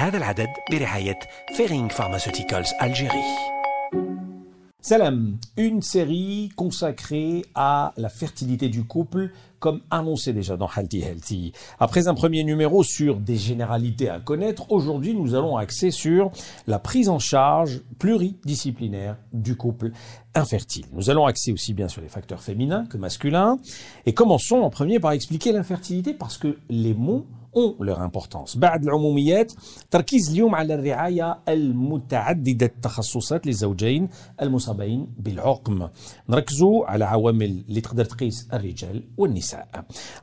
هذا العدد برعاية فيرينغ فارماسيوتيكالز Algérie. Salam, une série consacrée à la fertilité du couple, comme annoncé déjà dans Healthy Healthy. Après un premier numéro sur des généralités à connaître, aujourd'hui nous allons axer sur la prise en charge pluridisciplinaire du couple infertile. Nous allons axer aussi bien sur les facteurs féminins que masculins. Et commençons en premier par expliquer l'infertilité parce que les mots ont leur importance بعد العموميات تركيز اليوم على الرعاية المتعددة التخصصات للزوجين المصابين بالعقم نركزوا على عوامل اللي تقدر تقيس الرجال والنساء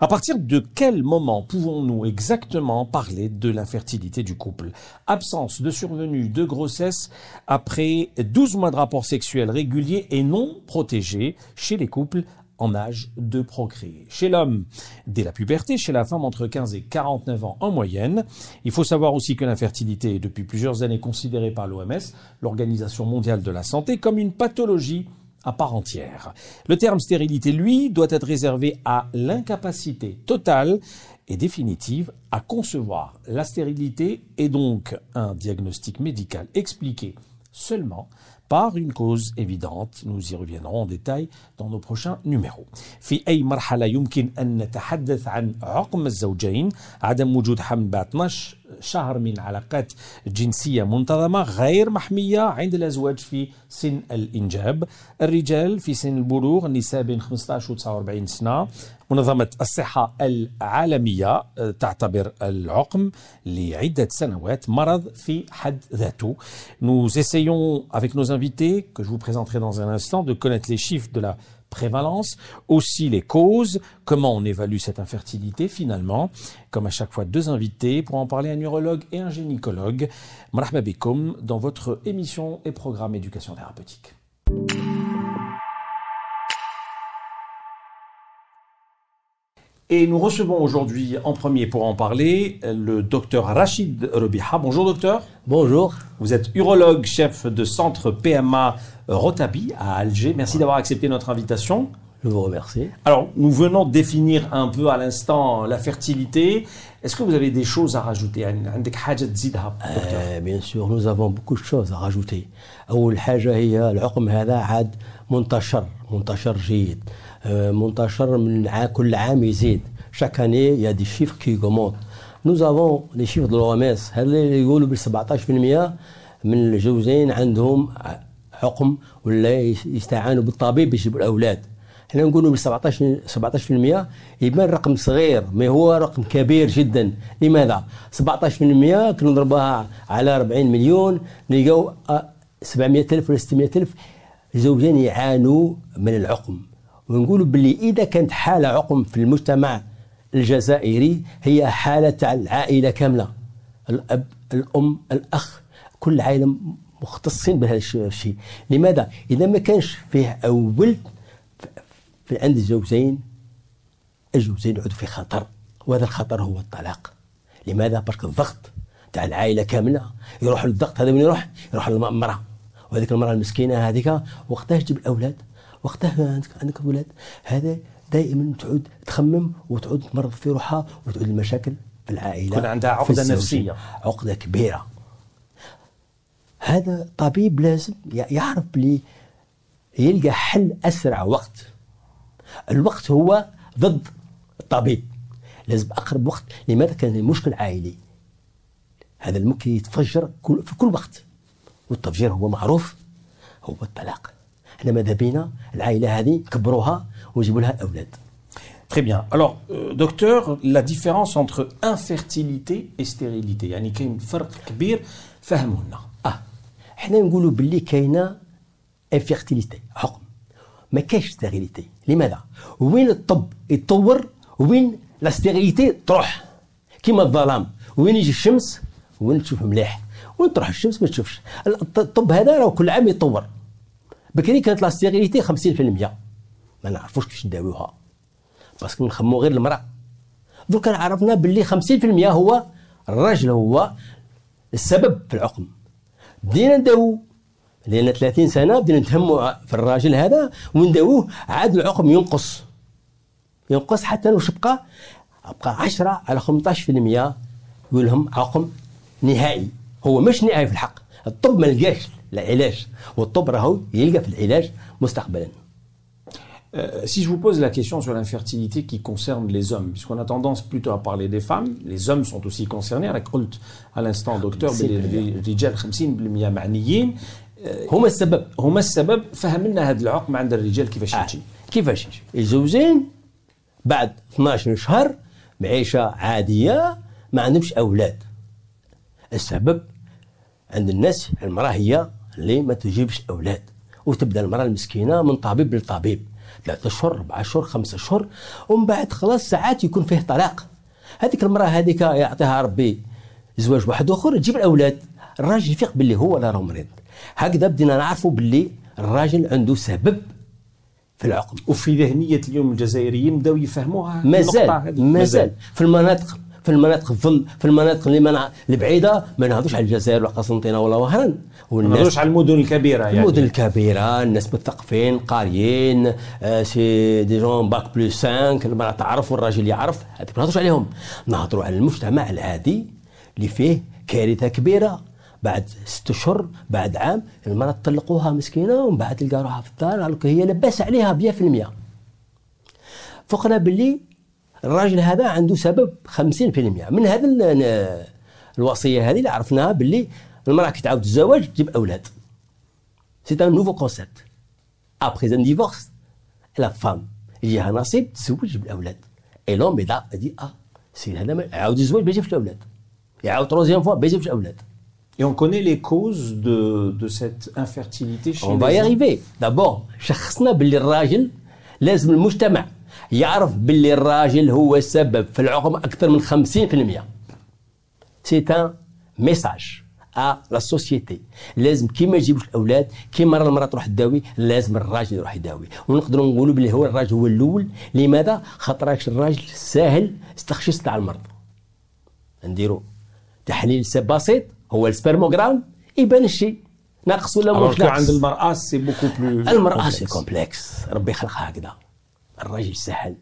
à partir de quel moment pouvons-nous exactement parler de l'infertilité du couple? Absence de survenue de grossesse après 12 mois de rapports sexuels réguliers et non protégés chez les couples en âge de procréer. Chez l'homme, dès la puberté, chez la femme entre 15 et 49 ans en moyenne. Il faut savoir aussi que l'infertilité est depuis plusieurs années considérée par l'OMS, l'Organisation mondiale de la santé, comme une pathologie à part entière. Le terme stérilité, lui, doit être réservé à l'incapacité totale et définitive à concevoir la stérilité et donc un diagnostic médical expliqué seulement par une cause évidente nous y reviendrons en détail dans nos prochains numéros في أي مرحلة يمكن أن نتحدث عن عقم الزوجين عدم وجود حمل بعد 12 شهر من علاقات جنسية منتظمة غير محمية عند الأزواج في سن الإنجاب الرجال في سن البلوغ النساء بين 15 و 49 سنة منظمة الصحة العالمية تعتبر العقم لعدة سنوات مرض في حد ذاته. Nous essayons avec nos invités, que je vous présenterai dans un instant, de connaître les chiffres de la prévalence, aussi les causes, comment on évalue cette infertilité finalement. Comme à chaque fois, deux invités pour en parler, un neurologue et un gynécologue. Marhaba dans votre émission et programme éducation thérapeutique. Et nous recevons aujourd'hui en premier pour en parler le docteur Rachid Rebiha. Bonjour docteur. Bonjour. Vous êtes urologue, chef de centre PMA Rotabi à Alger. Merci d'avoir accepté notre invitation. Je vous remercie. Alors, nous venons de définir un peu à l'instant la fertilité. Est-ce que vous avez des choses à rajouter euh, Bien sûr, nous avons beaucoup de choses à rajouter. أول حاجة هي العقم هذا عاد منتشر منتشر جيد منتشر من كل عام يزيد. il y a des chiffres qui augmentent nous avons les chiffres de l'OMS. هذا يقولوا بال 17% من الجوزين عندهم عقم ولا يستعانوا بالطبيب باش يجيبوا الأولاد؟ إحنا نقولوا بال 17 17% يبان رقم صغير ما هو رقم كبير جدا. لماذا؟ 17% كنا نضربها على 40 مليون نلقاو 700 ألف ولا 600 ألف زوجين يعانوا من العقم ونقولوا باللي إذا كانت حالة عقم في المجتمع الجزائري هي حالة تاع العائلة كاملة. الأب الأم الأخ كل عائله مختصين بهذا الشيء. لماذا؟ إذا ما كانش فيه ولد في عند الزوجين الزوجين يعودوا في خطر وهذا الخطر هو الطلاق. لماذا؟ باسكو الضغط تاع العائلة كاملة. يروح للضغط هذا من يروح؟ يروح للمرأة. وهذيك المرأة المسكينة هذيك وقتها تجيب الأولاد؟ وقتها عندك عندك أولاد هذا دائما تعود تخمم وتعود تمرض في روحها وتعود المشاكل في العائلة يكون عندها عقدة نفسية. عقدة كبيرة. هذا طبيب لازم يعرف بلي يلقى حل أسرع وقت. الوقت هو ضد الطبيب. لازم أقرب وقت لماذا كان المشكل عائلي. هذا ممكن يتفجر في كل وقت. والتفجير هو معروف هو الطلاق. إحنا ماذا بينا العائلة هذه كبروها ويجيبوا لها أولاد. Très bien. Alors, euh, docteur, la différence entre infertilité et stérilité, يعني كاين فرق كبير فهمونا. آه. إحنا نقولوا باللي كاينة infertilité حكم. ما كاينش stérilité لماذا؟ وين الطب يتطور؟ وين la stérilité تروح؟ كيما الظلام. وين يجي الشمس؟ وين تشوف مليح. وين تروح الشمس؟ ما تشوفش. الطب هذا راه كل عام يتطور. بكري كانت la stérilité 50% ما نعرفوش كيفاش نداويوها parce que نخمو غير المرأة. دوكا عرفنا باللي 50% هو الراجل هو السبب في العقم. بدينا نداوو لأن 30 سنة بدينا نتهموا في الراجل هذا ونداووه عاد العقم ينقص. ينقص حتى واش بقى بقى 10 على 15% يقول لهم عقم نهائي. هو مش نهائي في الحق. الطب ما لقاش العلاج والطب راهو يلقى في العلاج مستقبلا. Euh, si je vous pose la question sur l'infertilité qui concerne les hommes, puisqu'on a tendance plutôt à parler des femmes, les hommes sont aussi concernés. على قلت à l'instant docteur الرجال 50% معنيين هما السبب. هما السبب فهم لنا هذا العقم عند الرجال كيفاش آه. يجي كيفاش يجي الزوجين بعد 12 شهر معيشة عادية ما عندهمش أولاد. السبب عند الناس المرأة هي اللي ما تجيبش أولاد. وتبدأ المرأة المسكينة من طبيب لطبيب. ثلاثة أشهر أربعة أشهر خمسة أشهر ومن بعد خلاص ساعات يكون فيه طلاق. هذيك المرأة هذيك يعطيها ربي زواج واحد آخر تجيب الأولاد. الراجل يفيق باللي هو لا راه مريض. هكذا بدينا نعرفوا باللي الراجل عنده سبب في العقم. وفي ذهنية اليوم الجزائريين بداو يفهموها مازال. مازال. في المناطق. في المناطق الظل في المناطق اللي منع البعيده ما نهضوش على الجزائر ولا قسنطينة ولا وهران. ما نهضروش على المدن الكبيرة يعني. المدن الكبيرة الناس مثقفين قاريين آه، c'est des gens bac plus 5 المراه تعرف والراجل يعرف هذيك ما نهضروش عليهم. نهضروا على المجتمع العادي اللي فيه كارثة كبيرة. بعد ست اشهر بعد عام المرأة تطلقوها مسكينة ومن بعد تلقى روحها في الدار هي لاباس عليها 100% فقنا باللي الراجل هذا عنده سبب 50% من هذا ال- الوصية هذه اللي عرفناها باللي المرأة كي تعاود تتزوج تجيب أولاد. c'est un nouveau concept après un divorce la femme يجيها نصيب تزوج بالأولاد. اي لون بدا دي آه c'est هذا عاود يتزوج ما يجيبش الاولاد يعاود troisième fois ما يجيبش الاولاد Et on connaît les causes de, de cette infertilité chez on les va hommes. y arriver d'abord شخصنا باللي الراجل لازم المجتمع يعرف باللي الراجل هو السبب في العقم أكثر من 50% c'est un message à la société لازم كيما يجيبوش الأولاد كيما راه المرأة تروح تداوي لازم الراجل يروح يداوي. ونقدروا نقولوا باللي هو الراجل هو الأول. لماذا؟ خاطرش الراجل ساهل التشخيص تاع المرض. نديروا تحليل c'est بسيط هو ال spermogramme يبان الشيء. ناقص ولا مش ناقص عند المرأة c'est beaucoup plus المرأة c'est complexe ربي خلقها هكذا. الراجل سهل.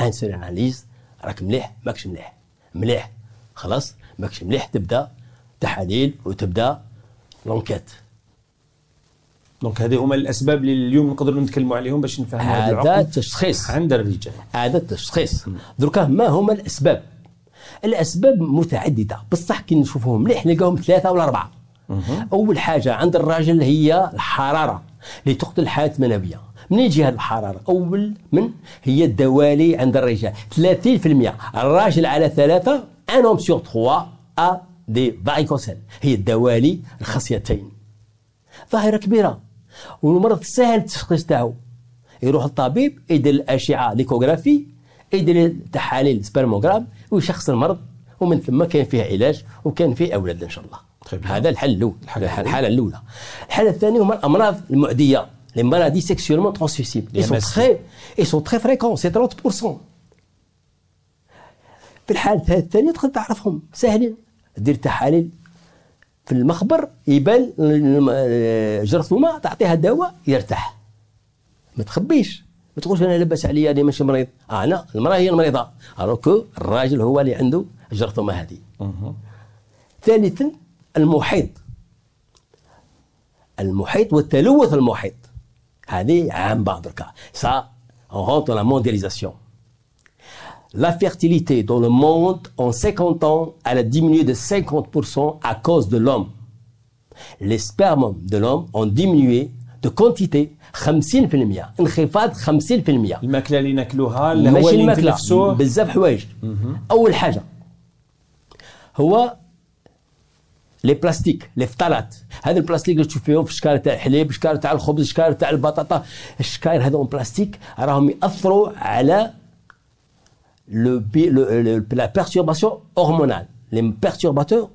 une seule analyse راك مليح ماكش مليح. مليح. خلاص؟ ماكش مليح تبدأ تحاليل وتبدأ l'enquête. donc هذه هما الأسباب اللي اليوم نقدروا نتكلموا عليهم باش نفهموا هذا هذا العقم تشخيص عند الرجال. هذا التشخيص. دركا ما هما الأسباب؟ الأسباب متعددة. بصح كي نشوفوهم مليح نلقاهم ثلاثة ولا أربعة. أول حاجة عند الراجل هي الحرارة اللي تقتل الحياة المنويه منين يجي هذه الحرارة؟ أول من هي الدوالي عند الرجال. 30% الراجل على ثلاثة un homme sur 3 ا دي varicocèle هي الدوالي الخصيتين ظاهرة كبيرة. والمرض سهل التشخيص تاعو. يروح الطبيب يدير الأشعة l'échographie يدير التحاليل spermogramme ويشخص المرض. ومن ثم كان فيه علاج وكان فيه أولاد إن شاء الله. bien. هذا الحل الأول. الحالة الأولى. الحالة الثانية هما الأمراض المعدية. Les maladies sexuellement transmissibles. Les, ils sont très ils sont très fréquents c'est 30% في الحالة الثانية تقدر تعرفهم. سهلين. دير تحاليل. في المخبر يبان الم- الجرثومة تعطيها دواء يرتاح. ما تخبيش. ما تقولش أنا لاباس عليا أنا ماشي مريض. آه أنا المرأة هي المريضة. alors الراجل هو اللي عنده الجرثومه هذه. ثالثا المحيط. المحيط والتلوث المحيط. ça on rentre dans la mondialisation la fertilité dans le monde en 50 ans elle a diminué de 50% à cause de l'homme les spermes de l'homme ont diminué de quantité 50% انخفاض 50% الماكله اللي ناكلوها اللي هو ماشي اللي الماكله نتنفسوه بزاف حوايج اول حاجه هو لي بلاستيك لي فطالات. هذا البلاستيك اللي تشوف فيهم في الشكاره تاع الحليب الشكاره تاع الخبز الشكاره تاع البطاطا الشكاير هذوم بلاستيك راهم يأثروا على les, les, la perturbation hormonale les perturbateurs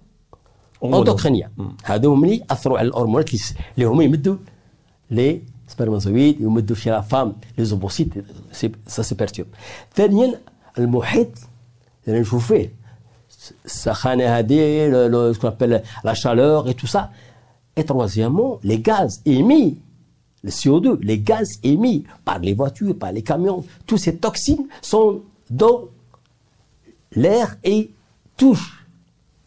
endocriniens هذو اللي يأثروا على الهرمونات اللي هما يمدوا les spermatozoïdes يمدوا في la femme les ovocytes ça, ça perturbe ثانيا المحيط اللي نشوف فيه ce qu'on appelle la chaleur et tout ça. Et troisièmement, les gaz émis, le CO2, les gaz émis par les voitures, par les camions, toutes ces toxines sont dans l'air et touchent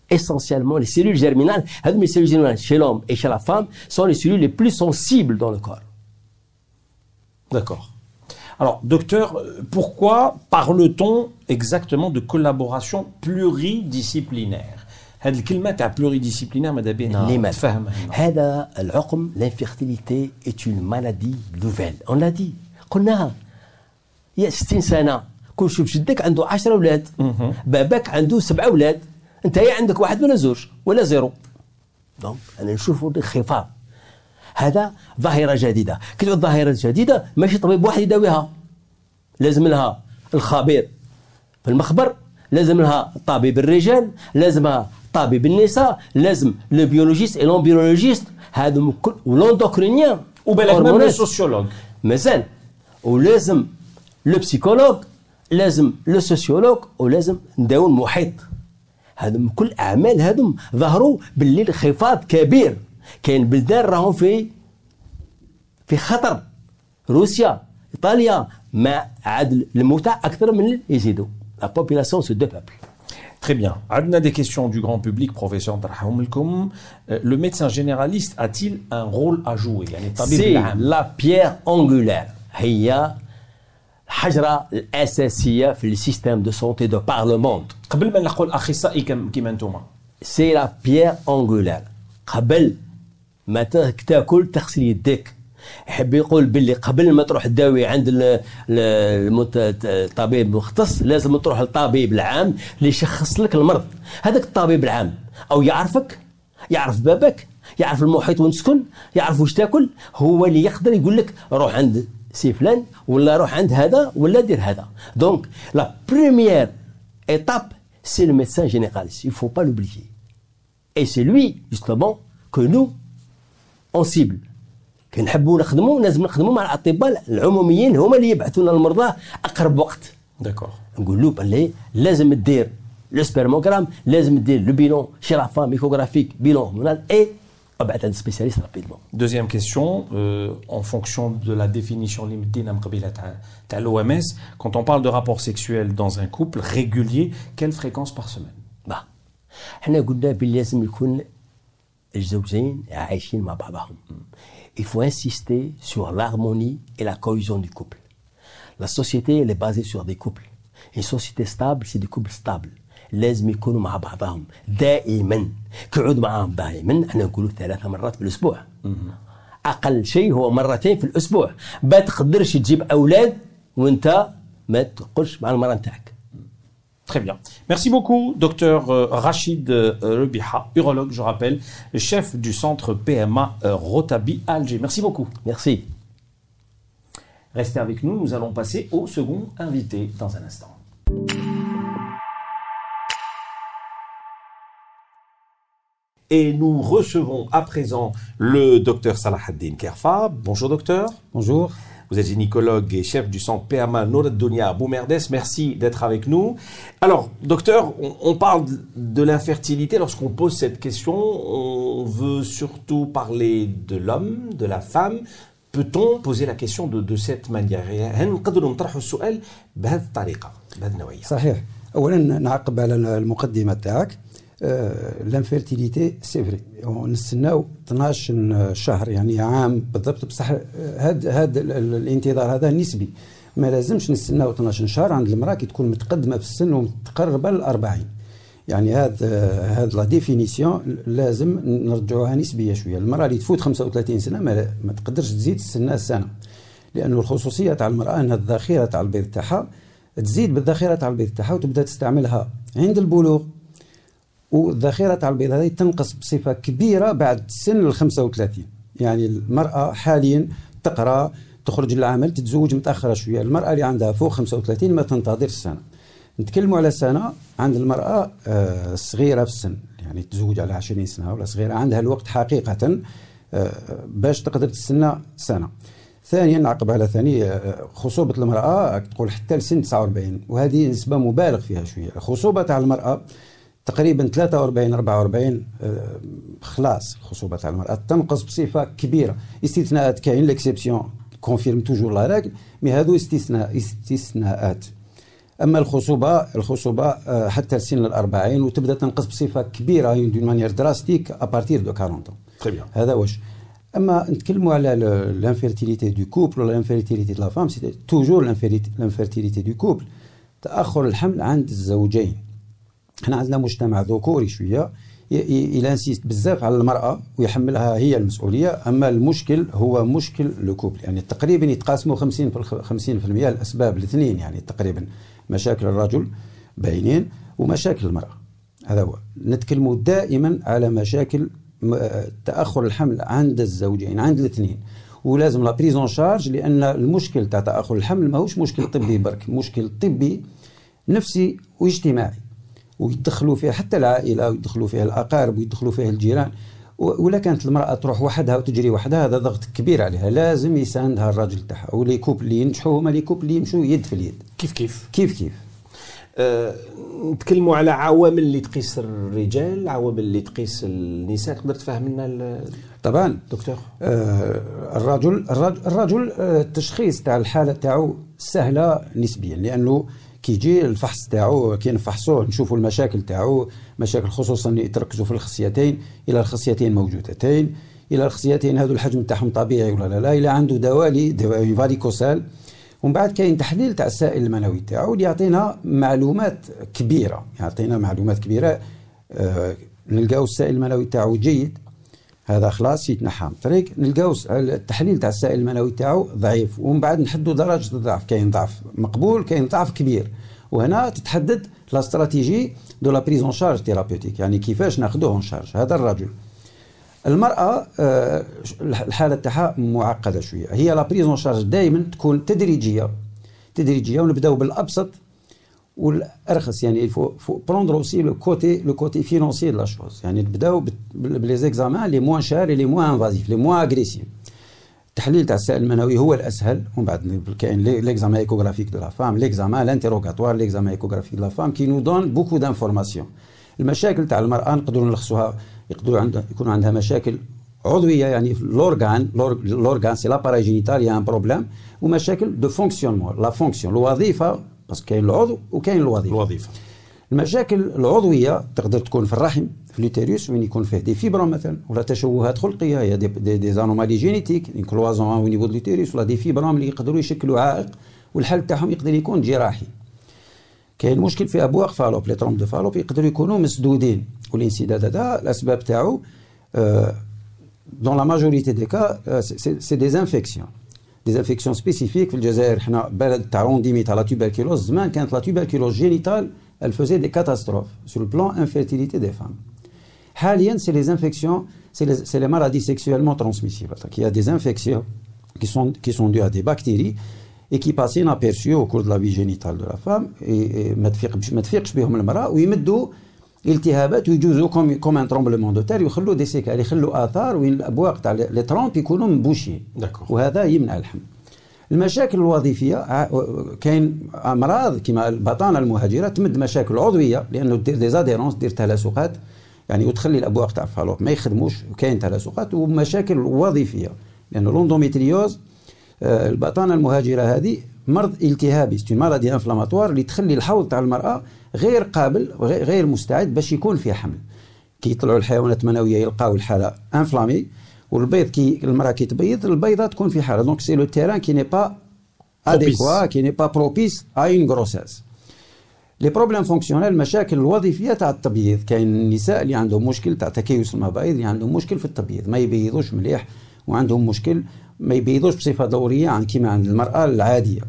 essentiellement les cellules germinales. Les cellules germinales chez l'homme et chez la femme sont les cellules les plus sensibles dans le corps. D'accord Alors, docteur, pourquoi parle-t-on exactement de collaboration pluridisciplinaire هذه الكلمه تاع pluridisciplinaire ماذا بينا نفهم هذا العقم l'infertilité est une maladie nouvelle on l'a dit قلناها يا 60 سنه كل شوف جدك عنده 10 اولاد باباك عنده سبعه اولاد انت هي عندك واحد ولا زوج ولا زيرو دونك انا نشوفوا انخفاض هذا ظاهرة جديدة. كي الظاهره الجديده ماشي طبيب واحد يداويها. لازم لها الخبير في المخبر لازم لها طبيب الرجال لازمها طبيب النساء لازم le biologiste et biologiste. هذا كل و l'endocrinien وبالك même le sociologue مازال. ولازم le psychologue لازم le sociologue ولازم نداو المحيط. هذم كل أعمال هذم ظهروا باللي انخفاض كبير. كاين بلدان راهم في في خطر روسيا إيطاليا ما عاد الموتى أكثر من يزيدوا la population se dépeuple Très bien. On a des questions du grand public, professeur euh, Le médecin généraliste a-t-il un rôle à jouer C'est la pierre angulaire. هي الحجرة الأساسية في ال système de santé de par le monde. قبل ما نقول أخصائي كيما أنتم. c'est la pierre angulaire. قبل ما تاكل تغسل يديك. يحب يقول باللي قبل ما تروح تداوي عند الطبيب المختص لازم تروح للطبيب العام اللي يشخص لك المرض. هذاك الطبيب العام أو يعرفك يعرف بابك يعرف المحيط وين تسكن يعرف واش تاكل هو اللي يقدر يقول لك روح عند سي فلان ولا روح عند هذا ولا دير هذا. donc la étape c'est le médecin généraliste. Il faut pas l'oublier. Et c'est lui justement que nous on cible, كنحبوا نخدموا لازم نخدموا مع الأطباء العموميين هما اللي يبعثوا لنا المرضى أقرب وقت. d'accord نقول له باللي لازم دير le spermogramme لازم دير لو بيلون شي لافا ميكوغرافيك بيلون هرمونال اي ابعث عند spécialiste rapidement deuxième question en fonction de la définition اللي مدينا من قبيلة تاع تاع لو ام اس quand on parle de rapport sexuel dans un couple régulier quelle fréquence par semaine با حنا قلنا باللي لازم يكون الزوجين عايشين مع بعضهم il faut insister sur l'harmonie et la cohésion du couple. La société, elle est basée sur des couples. Une société stable, c'est des couples stables. لازم يكونوا مع بعضهم دائما قعود معاهم دائما إحنا نقولوا ثلاث مرات في الأسبوع أقل شيء هو مرتين في الأسبوع ما تقدرش تجيب أولاد وانت ما تقولش مع المراه نتاعك Très bien. Merci beaucoup, docteur euh, Rachid euh, Rebiha, urologue, je rappelle, chef du centre PMA euh, Rotabi Alger. Merci beaucoup. Merci. Restez avec nous, nous allons passer au second invité dans un instant. Et nous recevons à présent le docteur Salah Haddin Kerfa. Bonjour docteur. Bonjour. Vous êtes gynécologue et chef du centre PMA Noradonia Boumerdes. Merci d'être avec nous. Alors, docteur, on, parle de l'infertilité. Lorsqu'on pose cette question, on veut surtout parler de l'homme, de la femme. Peut-on poser la question de, de cette manière صحيح اولا نعقب على المقدمه تاعك l'infertilité c'est vrai. نستناو 12 شهر يعني عام بالضبط. بصح هذا هذا الانتظار هذا نسبي. ما لازمش نستناو 12 شهر. عند المرأة كي تكون متقدمة في السن ومتقربة لل 40 يعني هذا هذا la définition لازم نرجعوها نسبية شوية. المرأة اللي تفوت 35 سنة ما, ما تقدرش تزيد تستنى سنة. لأنه الخصوصية تاع المرأة أنها الذخيره تاع البيض تاعها تزيد بالذخيره تاع البيض تاعها وتبدأ تستعملها عند البلوغ. والذخيره تاع البيض هذه تنقص بصفة كبيرة بعد سن ال 35 يعني المرأة حاليا تقرأ تخرج للعمل تتزوج متأخرة شوية. المرأة اللي عندها فوق 35 ما تنتظرش سنة. نتكلموا على سنة عند المرأة آه، صغيرة في السن. يعني تزوج على 20 سنة ولا صغيرة عندها الوقت حقيقة آه، باش تقدر تستنى سنة. ثانيا نعقب على ثاني آه، خصوبة المرأة تقول حتى لسن 49 وهذه نسبة مبالغ فيها شوية. الخصوبه تاع المرأة تقريبا 43 44 آه، خلاص الخصوبه تاع المرأة. تنقص بصفة كبيرة. استثناءات كاين l'exception confirme toujours la règle mais هذو استثناء استثناءات. أما الخصوبة الخصوبة آه، حتى سن الأربعين وتبدأ تنقص بصفة كبيرة d'une manière drastique à partir de 40 هذا واش. أما نتكلموا على l'infertilité de couple ولا l'infertilité de la femme c'est toujours l'infertilité de couple تأخر الحمل عند الزوجين. إحنا عندنا مجتمع ذكوري شوية ي insiste بزاف على المرأة ويحملها هي المسؤولية أما المشكل هو مشكل le يعني تقريبا يتقاسموا 50 50% الأسباب الاثنين يعني تقريبا مشاكل الرجل باينين ومشاكل المرأة. هذا هو. نتكلموا دائما على مشاكل تأخر الحمل عند الزوجين عند الاثنين. ولازم la prise en charge لأن المشكل تاع تأخر الحمل ماهوش مشكل طبي برك مشكل طبي نفسي واجتماعي. ويدخلوا فيها حتى العائلة ويدخلوا فيها الأقارب ويدخلوا فيها الجيران. ولا كانت المرأة تروح وحدها وتجري وحدها هذا ضغط كبير عليها. لازم يساندها الراجل تاعها و les couples اللي ينجحوا هما les couples اللي يمشوا يد في اليد. كيف كيف؟ كيف كيف؟ أه نتكلموا على عوامل اللي تقيس الرجال عوامل اللي تقيس النساء. تقدر تفهم لنا طبعا. دكتور؟ آه الرجل الرجل, الرجل آه التشخيص تاع الحالة تاعو سهلة نسبيا لأنه كي يجي الفحص تاعو كي نفحصوه نشوفوا المشاكل تاعو مشاكل خصوصا يتركزوا في الخصيتين إلى الخصيتين موجودتين إلى الخصيتين هذو الحجم تاعهم طبيعي ولا لا لا إلى عنده دوالي فاريكوسال ومن بعد كاين تحليل تاع السائل المنوي تاعو اللي يعطينا معلومات كبيرة يعطينا معلومات كبيرة. آه نلقاو السائل المنوي تاعو جيد. هذا خلاص يتنحى. من الطريق نلقاو التحليل تاع السائل المنوي تاعو ضعيف ومن بعد نحدوا درجة الضعف كاين ضعف مقبول كاين ضعف كبير. وهنا تتحدد la stratégie de la prise en charge thérapeutique يعني كيفاش ناخذوه en charge هذا الرجل. المرأة آه، الحالة تاعها معقدة شوية. هي la prise en charge دائما تكون تدريجية. تدريجية ونبداو بالأبسط. والارخص يعني il faut faut prendre aussi le côté le côté financier de la chose يعني نبداو ب les examens les moins chers les moins invasifs les moins agressifs التحليل تاع السائل المنوي هو الاسهل ومن بعد كاين l'examen échographique de la femme l'examen l'interrogatoire l'examen échographique de la femme qui nous donne beaucoup d'informations المشاكل تاع المراه نقدروا نلخصوها يقدروا عندها يكون عندها مشاكل عضويه يعني l'organe l'organe c'est l'appareil génital y a un problème ومشاكل de fonctionnement la fonction الوظيفه parce que كاين العضو وكاين الوظيفة. الوظيفة. المشاكل العضوية تقدر تكون في الرحم في ال utérus وين يكون فيه des fibromes مثلا ولا تشوهات خلقية هي des, des, des anomalies génétiques un cloison au niveau de ال utérus ولا des fibromes اللي يقدروا يشكلوا عائق والحل تاعهم يقدر يكون جراحي. كاين مشكل في أبواق فالوب les trompes de Fallope يقدروا يكونوا مسدودين. والانسداد هذا الأسباب تاعو دون لا ماجوريتي دي كا سي دي انفيكسيون دي انفيكسيون سبيسيفيك في الجزائر حنا بلد تاع رونديمي تاع لا توبركيلوز زمان كانت لا توبركيلوز جينيتال elle faisait des catastrophes sur le plan infertilité des femmes. حاليا c'est les infections c'est les, c'est les maladies sexuellement transmissibles donc il y a des infections qui sont qui sont dues à des bactéries et qui passent inaperçues au cours de la vie génitale de la femme et ما التهابات ويجوزوا comme comme un tremblement de terre يخلوا des séquelles يخلوا آثار وين الأبواق تاع les trompes يكونوا مبوشين وهذا يمنع الحمل. المشاكل الوظيفية كاين أمراض كما البطانة المهاجرة تمد مشاكل عضوية لأنه دير des adhérences دير تلاسقات يعني وتخلي الأبواق تاع الفالوب ما يخدموش وكاين تلاسقات ومشاكل وظيفية. لأنه l'endométriose آه، البطانة المهاجرة هذه مرض التهابي c'est une maladie inflammatoire اللي تخلي الحوض تاع المرأة غير قابل غير مستعد باش يكون فيه حمل. كي يطلعوا الحيوانات المنوية يلقاو الحالة enflammée والبيض كي المرأة كي تبيض البيضة تكون في حالة. donc c'est le terrain qui n'est pas adéquat qui n'est pas propice à une grossesse les problèmes fonctionnels المشاكل الوظيفية تاع التبييض. كاين النساء اللي عندهم مشكل تاع تكيس المبايض اللي عندهم مشكل في التبييض. ما يبيضوش مليح وعندهم مشكل. ما يبيضوش بصفة دورية عن كيما عند المرأة العادية.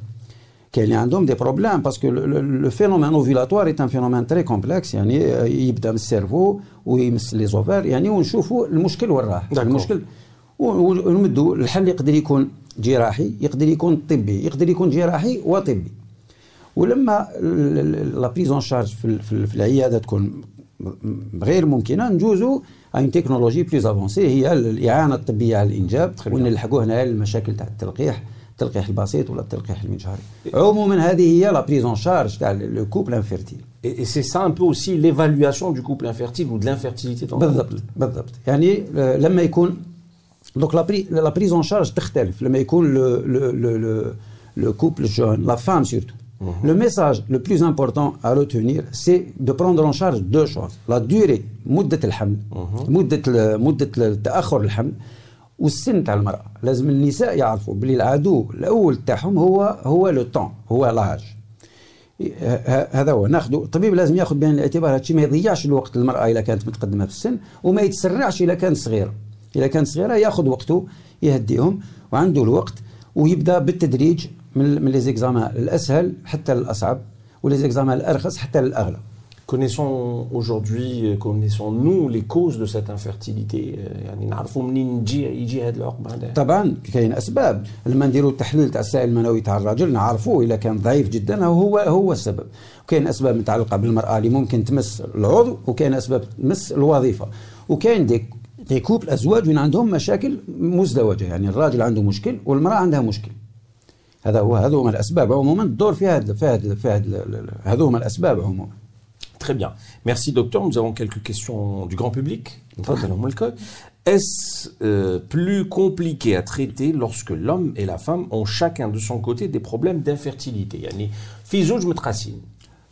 كاين اللي عندهم des problèmes parce que le phénomène ovulatoire est un phénomène très complexe يعني يبدأ من ال cerveau ويمس les ovaires يعني ونشوفوا المشكل وين راه المشكل ونمدوا الحل يقدر يكون جراحي يقدر يكون طبي يقدر يكون جراحي وطبي. ولما la prise en charge في, في العيادة تكون غير ممكنة نجوزوا à une technologie plus avancée هي الإعانة الطبية على الإنجاب ونلحقوا هنا المشاكل تاع التلقيح التلقيح البسيط ولا التلقيح المجهري. عموما هذه هي la prise en charge تاع le couple infertile Et c'est ça un peu aussi l'évaluation du couple infertile ou de l'infertilité بالضبط بالضبط. يعني لما يكون donc la prise en charge تختلف. لما يكون le le le le couple jeune la femme surtout Le message le plus important à retenir, c'est de prendre en charge deux choses. La durée, مدة الحمل مدة مدة التأخر الحمل والسن تاع المرأة لازم النساء يعرفوا بلي العدو الأول تاعهم هو هو لو طون هو لاج هذا هو ناخذ الطبيب لازم ياخذ بعين الاعتبار هادشي ما يضيعش الوقت للمرأة إذا كانت متقدمة في السن وما يتسرعش إذا كانت صغيرة إذا كانت صغيرة ياخذ وقته يهديهم وعنده الوقت ويبدا بالتدريج من لي زيكزامان الأسهل حتى الأصعب ولي زيكزامان الأرخص حتى الأغلى. Connaissons aujourd'hui, connaissons-nous les causes de cette infertilité. يعني نعرفوا منين يجي يجي هذا العقم هذا طبعا كاين أسباب. لما نديروا التحليل تاع السائل المنوي تاع الرجل نعرفوه اذا كان ضعيف جدا هو هو السبب. وكاين أسباب متعلقة بالمرأة اللي ممكن تمس العضو وكاين أسباب تمس الوظيفة. وكاين دي دي كوبل أزواج وين عندهم مشاكل مزدوجة. يعني الراجل عنده مشكل والمرأة عندها مشكل. هذا هو هذو هما الاسباب عموما الدور في هذا في هذا في هذا هذو هما الاسباب عموما Très bien. Merci docteur. Nous avons quelques questions du grand public. Est-ce euh, plus compliqué à traiter lorsque l'homme et la femme ont chacun de son côté des problèmes d'infertilité يعني في زوج متقاسين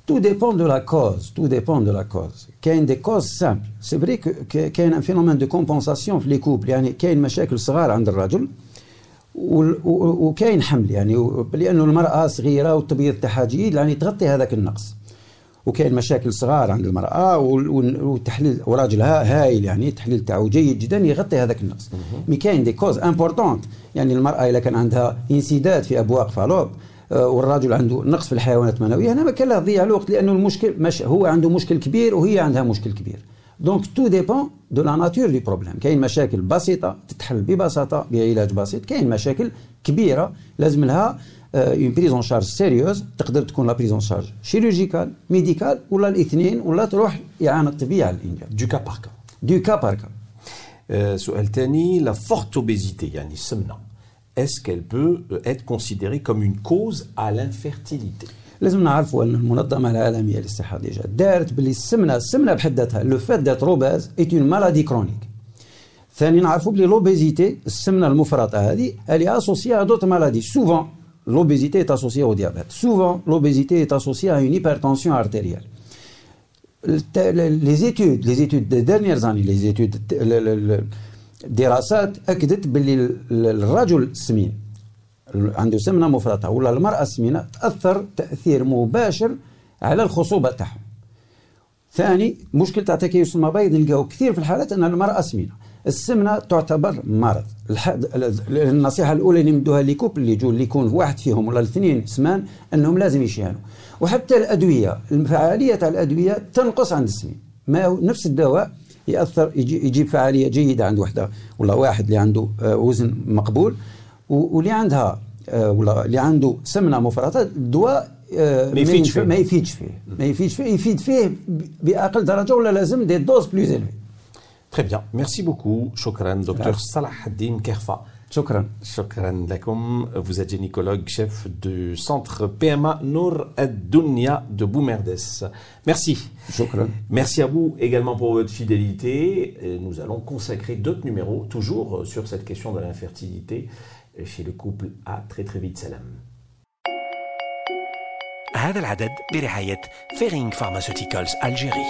tout dépend de la cause, tout dépend de la cause. كاين des causes simples. C'est vrai que كاين un phénomène de compensation في les couples يعني كاين مشاكل صغار عند الرجل وكاين حمل يعني لأنه المرأة صغيرة والتبييض تاعها جيد يعني تغطي هذاك النقص. وكاين مشاكل صغار عند المرأة والتحليل وراجلها هايل يعني التحليل تاعو جيد جدا يغطي هذاك النقص. mais كاين des causes importantes يعني المرأة اذا كان عندها انسداد في أبواق فالوب آه، والراجل عنده نقص في الحيوانات المنوية هنا ما كان له تضيع الوقت لأنه المشكل مش هو عنده مشكل كبير وهي عندها مشكل كبير. donc tout dépend de la nature du problème كاين مشاكل بسيطه تتحل ببساطه بعلاج بسيط كاين مشاكل كبيره لازم لها une prise en charge sérieuse تقدر تكون la prise en charge chirurgicale médicale ولا الاثنين ولا تروح اعانه طبيه على الانجاب du cas par cas du cas par cas سؤال ثاني la forte obésité يعني السمنه est-ce qu'elle peut euh, être considérée comme une cause à l'infertilité? لازم نعرفوا أن المنظمة العالمية للصحة déjà دارت باللي السمنة السمنة بحد ذاتها le fait d'être obèse est une maladie chronique ثاني نعرفوا بلي l'obésité السمنة المفرطة هذه elle est associée à d'autres maladies souvent l'obésité est associée au diabète. Souvent, l'obésité est associée à une hypertension artérielle. Les études, les études des dernières années, les études, le, le, le, دراسات اكدت باللي الرجل السمين عنده سمنه مفرطه ولا المرأة السمينة تأثر تأثير مباشر على الخصوبة تاعهم. ثاني مشكل تاع تكيس المبايض نلقاو كثير في الحالات أن المرأة سمينه السمنة تعتبر مرض. النصيحة الأولى اللي نمدوها ليكوب اللي يجوا اللي يكون واحد فيهم ولا الاثنين سمان أنهم لازم يشيانوا وحتى الأدوية الفعالية تاع الأدوية تنقص عند السمين. ما نفس الدواء ياثر يجيب فعالية جيدة عند وحدة ولا واحد اللي عنده آه، وزن مقبول. واللي عندها آه، ولا اللي عنده سمنه مفرطه الدواء آه، ما يفيدش فيه ما يفيدش فيه ما يفيدش فيه يفيد فيه باقل درجه ولا لازم دي دوز بلوز الفي Très bien. Merci beaucoup. Shukran, docteur Salah Haddin Kerfa. Shukran. Shukran lakum. Vous êtes gynécologue, chef du centre PMA Nour ad-Dunya de Boumerdes. Merci. Shukran. Merci à vous également pour votre fidélité. nous allons consacrer d'autres numéros, toujours sur cette question de l'infertilité Chez le couple. À très très vite. Salam. هذا العدد برعاية فيرينغ فارماسيوتيكالز ألجيري